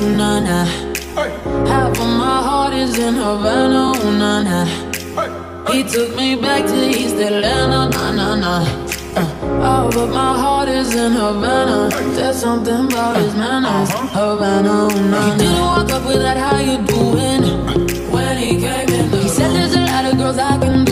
oh na na. Half of my heart is in Havana, oh na na. He took me back to East Atlanta, na na na. Oh, but my heart is in Havana. There's oh. something about his uh-huh. manners, uh-huh. Havana, oh na. He didn't walk up with that, how you doing? When he came in, he room. said there's a lot of girls I can.